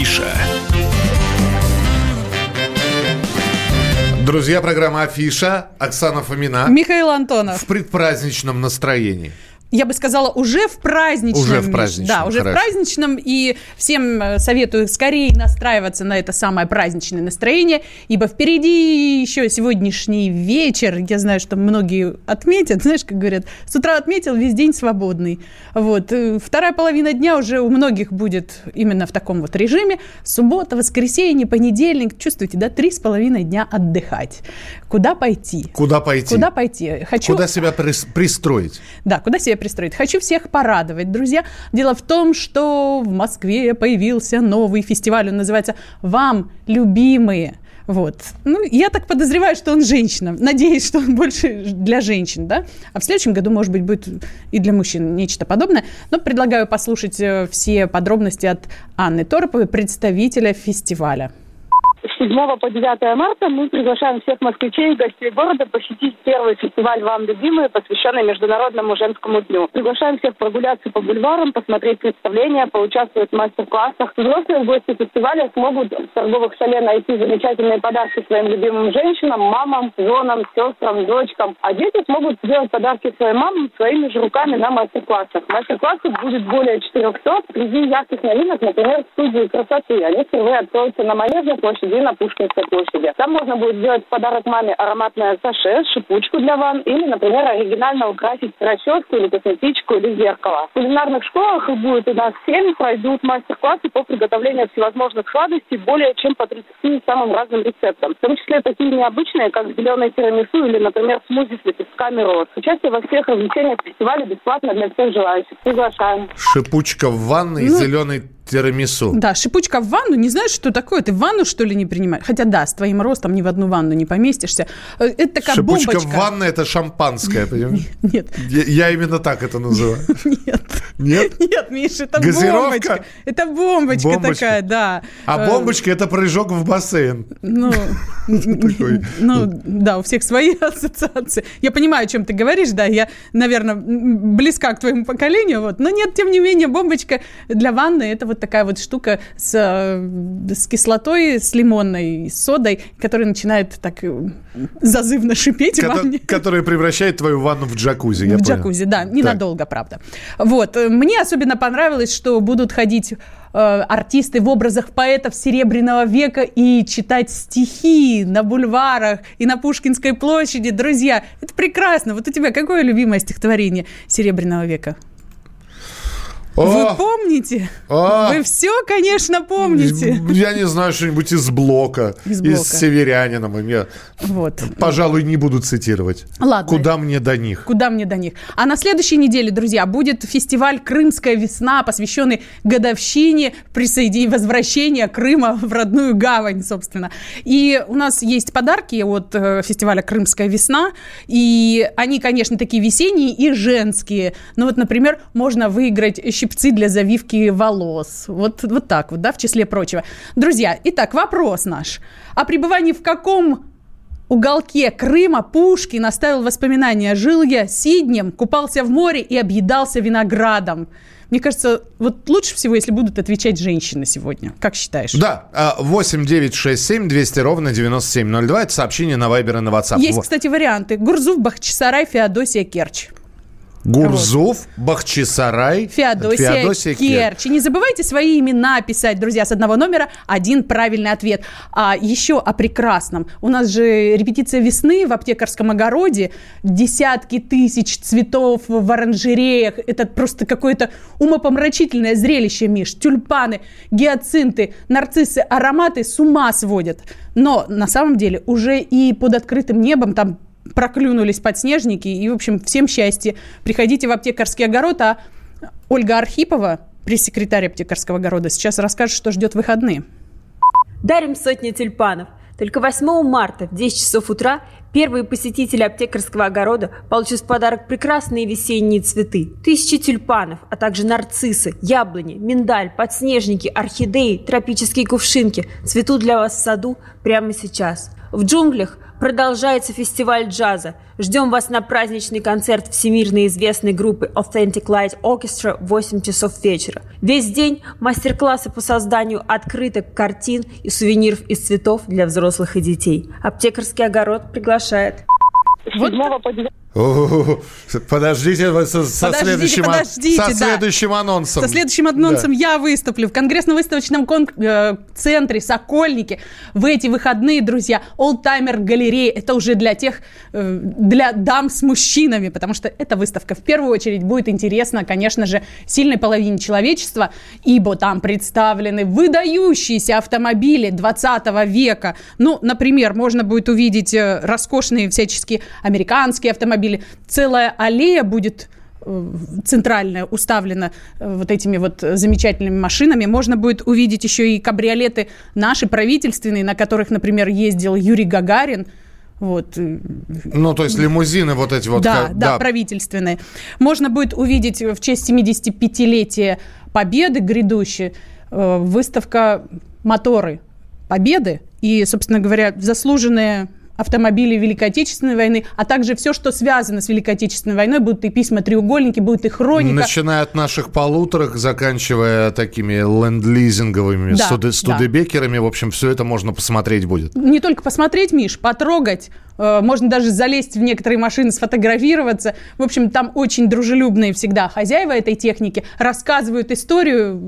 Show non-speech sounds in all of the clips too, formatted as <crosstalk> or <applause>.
Афиша. Друзья, программа «Афиша». Оксана Фомина. Михаил Антонов. В предпраздничном настроении я бы сказала, уже в праздничном. Уже в праздничном. Да, уже хорошо. в праздничном. И всем э, советую скорее настраиваться на это самое праздничное настроение, ибо впереди еще сегодняшний вечер. Я знаю, что многие отметят, <laughs> знаешь, как говорят, с утра отметил, весь день свободный. Вот. Э, вторая половина дня уже у многих будет именно в таком вот режиме. Суббота, воскресенье, понедельник. Чувствуете, да, три с половиной дня отдыхать. Куда пойти? Куда пойти? Куда пойти? Хочу... Куда себя пристроить? Да, куда себя пристроить. Хочу всех порадовать, друзья. Дело в том, что в Москве появился новый фестиваль. Он называется «Вам, любимые». Вот. Ну, я так подозреваю, что он женщина. Надеюсь, что он больше для женщин, да? А в следующем году, может быть, будет и для мужчин нечто подобное. Но предлагаю послушать э, все подробности от Анны Тороповой, представителя фестиваля. С 7 по 9 марта мы приглашаем всех москвичей и гостей города посетить первый фестиваль «Вам любимые», посвященный Международному женскому дню. Приглашаем всех прогуляться по бульварам, посмотреть представления, поучаствовать в мастер-классах. Взрослые гости фестиваля смогут в торговых шале найти замечательные подарки своим любимым женщинам, мамам, женам, сестрам, дочкам. А дети смогут сделать подарки своим мамам своими же руками на мастер-классах. Мастер-классов будет более 400. Среди ярких новинок, например, студии красоты. Они впервые откроются на Манежной площади площади на Пушкинской площади. Там можно будет сделать подарок маме ароматное саше, шипучку для ванн или, например, оригинально украсить расческу или косметичку или зеркало. В кулинарных школах их будет у нас 7, пройдут мастер-классы по приготовлению всевозможных сладостей более чем по 30 самым разным рецептам. В том числе такие необычные, как зеленый тирамису или, например, смузи с лепестками роз. Участие во всех развлечениях фестиваля бесплатно для всех желающих. Приглашаем. Шипучка в ванной, ну, зеленый Тирамису. Да, шипучка в ванну. Не знаешь, что такое? Ты в ванну, что ли, не принимаешь? Хотя да, с твоим ростом ни в одну ванну не поместишься. Э, это такая Шипучка бомбочка. в ванной – это шампанское, понимаешь? <laughs> Нет. Я, я именно так это называю. <laughs> Нет. Нет? <laughs> Нет, Миша, это Газировка? бомбочка. Это бомбочка, бомбочка такая, да. А э, бомбочка – это прыжок в бассейн. Ну, ну, да, у всех свои ассоциации. Я понимаю, о чем ты говоришь, да, я, наверное, близка к твоему поколению, вот. Но нет, тем не менее, бомбочка для ванны – это вот такая вот штука с, э, с кислотой, с лимонной, с содой, которая начинает так э, зазывно шипеть Кото- ванне. Которая превращает твою ванну в джакузи, я В понял. джакузи, да, ненадолго, так. правда. Вот. Мне особенно понравилось, что будут ходить э, артисты в образах поэтов Серебряного века и читать стихи на бульварах и на Пушкинской площади. Друзья, это прекрасно. Вот у тебя какое любимое стихотворение Серебряного века? О! Вы помните? О! Вы все, конечно, помните. Я не знаю, что-нибудь из блока, из, блока. из северянина. Я, вот. Пожалуй, не буду цитировать. Ладно. Куда мне до них? Куда мне до них? А на следующей неделе, друзья, будет фестиваль «Крымская весна», посвященный годовщине присоединения, возвращения Крыма в родную гавань, собственно. И у нас есть подарки от э, фестиваля «Крымская весна». И они, конечно, такие весенние и женские. Ну вот, например, можно выиграть щипцы для завивки волос. Вот, вот так вот, да, в числе прочего. Друзья, итак, вопрос наш. О пребывании в каком уголке Крыма Пушкин оставил воспоминания. Жил я сиднем, купался в море и объедался виноградом. Мне кажется, вот лучше всего, если будут отвечать женщины сегодня. Как считаешь? Да, 8 9 6 7 200 ровно 9702. Это сообщение на Вайбер и на WhatsApp. Есть, кстати, варианты. Гурзуф, Бахчисарай, Феодосия, Керчь. Гурзов, вот. Бахчисарай, Феодосия, Феодосия Керчь. Не забывайте свои имена писать, друзья, с одного номера один правильный ответ. А еще о прекрасном. У нас же репетиция весны в аптекарском огороде. Десятки тысяч цветов в оранжереях. Это просто какое-то умопомрачительное зрелище, Миш. Тюльпаны, гиацинты, нарциссы, ароматы с ума сводят. Но на самом деле уже и под открытым небом там проклюнулись подснежники. И, в общем, всем счастья. Приходите в аптекарский огород, а Ольга Архипова, пресс-секретарь аптекарского огорода, сейчас расскажет, что ждет выходные. Дарим сотни тюльпанов. Только 8 марта в 10 часов утра Первые посетители аптекарского огорода получат в подарок прекрасные весенние цветы. Тысячи тюльпанов, а также нарциссы, яблони, миндаль, подснежники, орхидеи, тропические кувшинки цветут для вас в саду прямо сейчас. В джунглях продолжается фестиваль джаза. Ждем вас на праздничный концерт всемирно известной группы Authentic Light Orchestra в 8 часов вечера. Весь день мастер-классы по созданию открыток, картин и сувениров из цветов для взрослых и детей. Аптекарский огород приглашает. Вот. 7 по 9 Подождите, со, со подождите, следующим, подождите, со следующим анонсом. Со следующим анонсом да. я выступлю в Конгрессно-выставочном кон- э, центре Сокольники в эти выходные, друзья. Олдтаймер галерея. Это уже для тех, э, для дам с мужчинами, потому что эта выставка в первую очередь будет интересна, конечно же, сильной половине человечества, ибо там представлены выдающиеся автомобили 20 века. Ну, например, можно будет увидеть э, роскошные всяческие американские автомобили, автомобили. Целая аллея будет э, центральная уставлена э, вот этими вот замечательными машинами. Можно будет увидеть еще и кабриолеты наши правительственные, на которых, например, ездил Юрий Гагарин. Вот. Ну, то есть лимузины вот эти вот. Да, как, да, да, правительственные. Можно будет увидеть в честь 75-летия Победы грядущей э, выставка «Моторы Победы». И, собственно говоря, заслуженные автомобили Великой Отечественной войны, а также все, что связано с Великой Отечественной войной, будут и письма-треугольники, будет и хроника. Начиная от наших полуторок, заканчивая такими ленд-лизинговыми да, студебекерами, да. в общем, все это можно посмотреть будет. Не только посмотреть, Миш, потрогать, можно даже залезть в некоторые машины, сфотографироваться. В общем, там очень дружелюбные всегда хозяева этой техники, рассказывают историю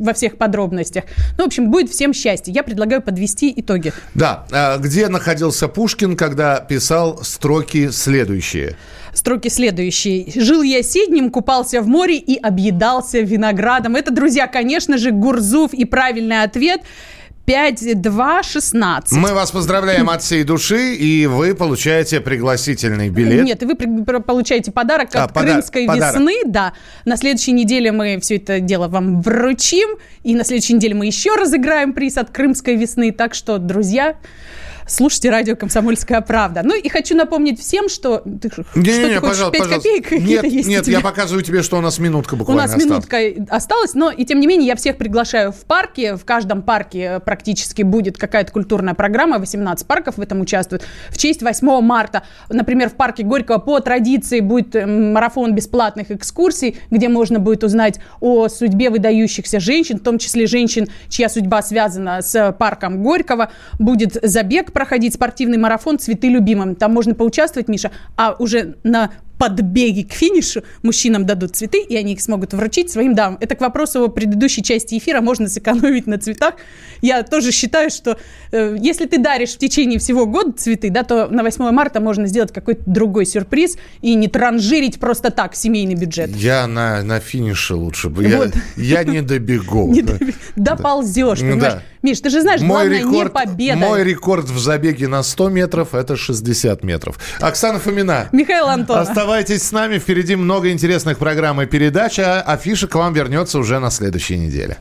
во всех подробностях. Ну, в общем, будет всем счастье. Я предлагаю подвести итоги. Да. А где находился Пушкин, когда писал строки следующие? Строки следующие. «Жил я сиднем, купался в море и объедался виноградом». Это, друзья, конечно же, Гурзуф и правильный ответ – 5216. Мы вас поздравляем от всей души, и вы получаете пригласительный билет. Нет, вы получаете подарок а, от пода- Крымской подарок. весны. Да. На следующей неделе мы все это дело вам вручим. И на следующей неделе мы еще разыграем приз от Крымской весны. Так что, друзья, слушайте радио «Комсомольская правда». Ну и хочу напомнить всем, что... Ты, не, что не, не, хочешь, пожалуйста, 5 пожалуйста. копеек нет, есть Нет, я показываю тебе, что у нас минутка буквально У нас осталась. минутка осталась, но и тем не менее я всех приглашаю в парке. В каждом парке практически будет какая-то культурная программа. 18 парков в этом участвуют. В честь 8 марта, например, в парке Горького по традиции будет марафон бесплатных экскурсий, где можно будет узнать о судьбе выдающихся женщин, в том числе женщин, чья судьба связана с парком Горького. Будет забег проходить спортивный марафон «Цветы любимым». Там можно поучаствовать, Миша, а уже на подбеги к финишу мужчинам дадут цветы, и они их смогут вручить своим дамам. Это к вопросу о предыдущей части эфира. Можно сэкономить на цветах. Я тоже считаю, что э, если ты даришь в течение всего года цветы, да, то на 8 марта можно сделать какой-то другой сюрприз и не транжирить просто так семейный бюджет. Я на, на финише лучше бы. Вот. Я, я не добегу. <laughs> Доползешь, понимаешь? Миш, ты же знаешь, мой главное рекорд, не победа. Мой рекорд в забеге на 100 метров – это 60 метров. Оксана Фомина. Михаил Антонов. Оставайтесь с нами, впереди много интересных программ и передач, а афиша к вам вернется уже на следующей неделе.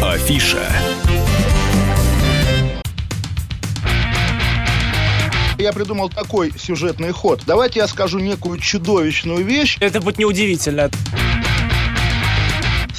Афиша. Я придумал такой сюжетный ход. Давайте я скажу некую чудовищную вещь. Это будет неудивительно